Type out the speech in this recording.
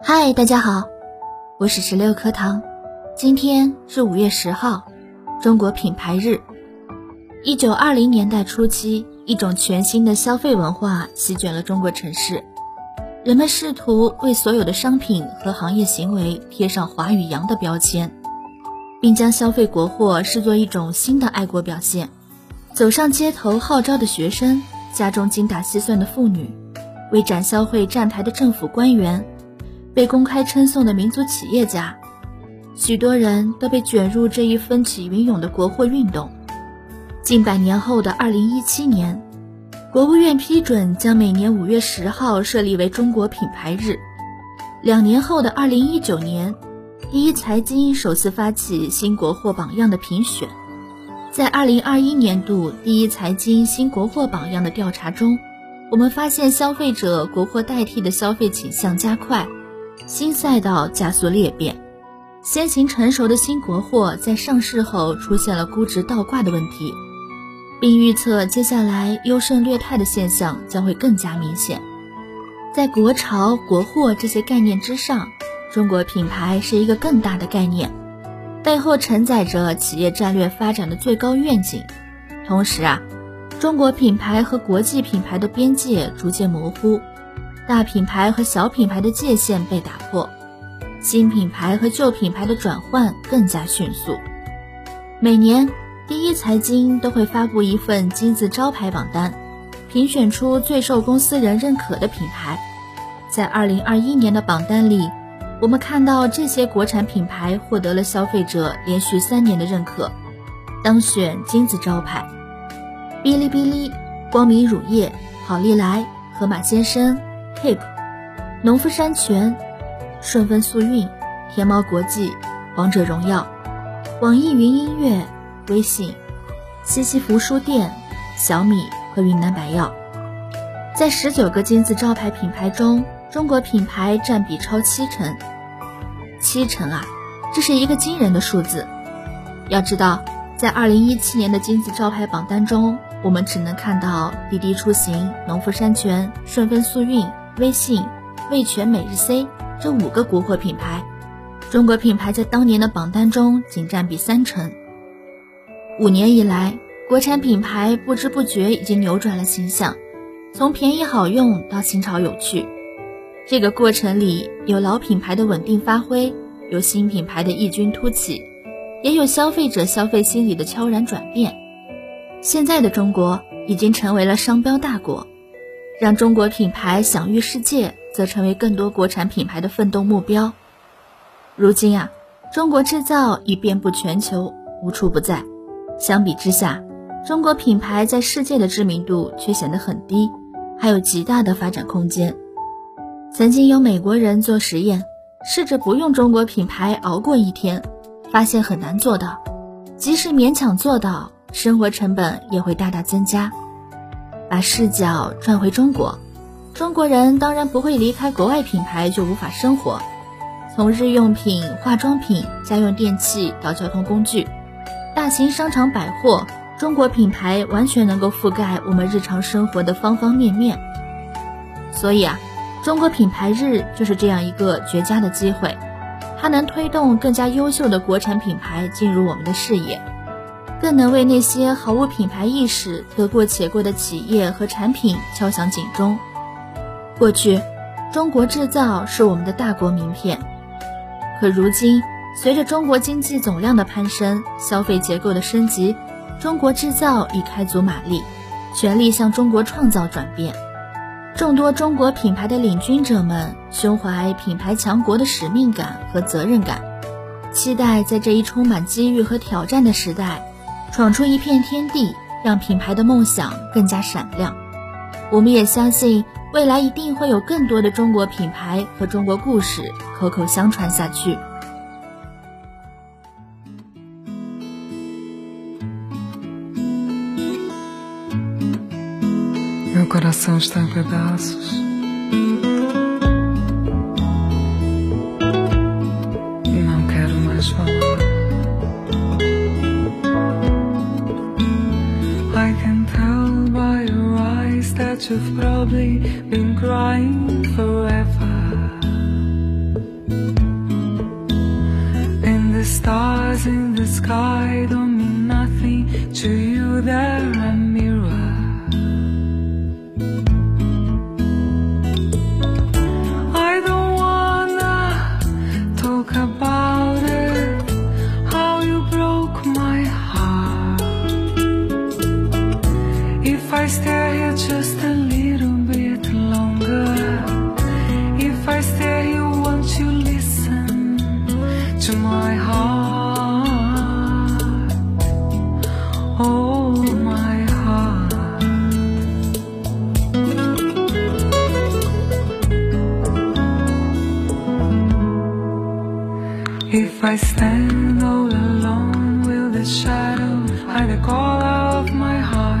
嗨，大家好，我是十六课堂。今天是五月十号，中国品牌日。一九二零年代初期，一种全新的消费文化席卷了中国城市，人们试图为所有的商品和行业行为贴上华与洋的标签，并将消费国货视作一种新的爱国表现。走上街头号召的学生，家中精打细算的妇女，为展销会站台的政府官员。被公开称颂的民族企业家，许多人都被卷入这一风起云涌的国货运动。近百年后的二零一七年，国务院批准将每年五月十号设立为中国品牌日。两年后的二零一九年，第一财经首次发起新国货榜样的评选。在二零二一年度第一财经新国货榜样的调查中，我们发现消费者国货代替的消费倾向加快。新赛道加速裂变，先行成熟的新国货在上市后出现了估值倒挂的问题，并预测接下来优胜劣汰的现象将会更加明显。在国潮、国货这些概念之上，中国品牌是一个更大的概念，背后承载着企业战略发展的最高愿景。同时啊，中国品牌和国际品牌的边界逐渐模糊。大品牌和小品牌的界限被打破，新品牌和旧品牌的转换更加迅速。每年，第一财经都会发布一份金字招牌榜单，评选出最受公司人认可的品牌。在2021年的榜单里，我们看到这些国产品牌获得了消费者连续三年的认可，当选金字招牌。哔哩哔哩、光明乳业、好利来、盒马鲜生。Keep、农夫山泉、顺丰速运、天猫国际、王者荣耀、网易云音乐、微信、西西弗书店、小米和云南白药，在十九个金字招牌品牌中，中国品牌占比超七成。七成啊，这是一个惊人的数字。要知道，在二零一七年的金字招牌榜单中，我们只能看到滴滴出行、农夫山泉、顺丰速运。微信、味全、每日 C 这五个国货品牌，中国品牌在当年的榜单中仅占比三成。五年以来，国产品牌不知不觉已经扭转了形象，从便宜好用到新潮有趣。这个过程里，有老品牌的稳定发挥，有新品牌的异军突起，也有消费者消费心理的悄然转变。现在的中国已经成为了商标大国。让中国品牌享誉世界，则成为更多国产品牌的奋斗目标。如今啊，中国制造已遍布全球，无处不在。相比之下，中国品牌在世界的知名度却显得很低，还有极大的发展空间。曾经有美国人做实验，试着不用中国品牌熬过一天，发现很难做到。即使勉强做到，生活成本也会大大增加。把视角转回中国，中国人当然不会离开国外品牌就无法生活。从日用品、化妆品、家用电器到交通工具，大型商场百货，中国品牌完全能够覆盖我们日常生活的方方面面。所以啊，中国品牌日就是这样一个绝佳的机会，它能推动更加优秀的国产品牌进入我们的视野。更能为那些毫无品牌意识、得过且过的企业和产品敲响警钟。过去，中国制造是我们的大国名片，可如今，随着中国经济总量的攀升、消费结构的升级，中国制造已开足马力，全力向中国创造转变。众多中国品牌的领军者们，胸怀品牌强国的使命感和责任感，期待在这一充满机遇和挑战的时代。闯出一片天地，让品牌的梦想更加闪亮。我们也相信，未来一定会有更多的中国品牌和中国故事口口相传下去。mine forever. And the stars in the sky don't mean nothing to you, There. If I stand all alone, will the shadow hide the call of my heart?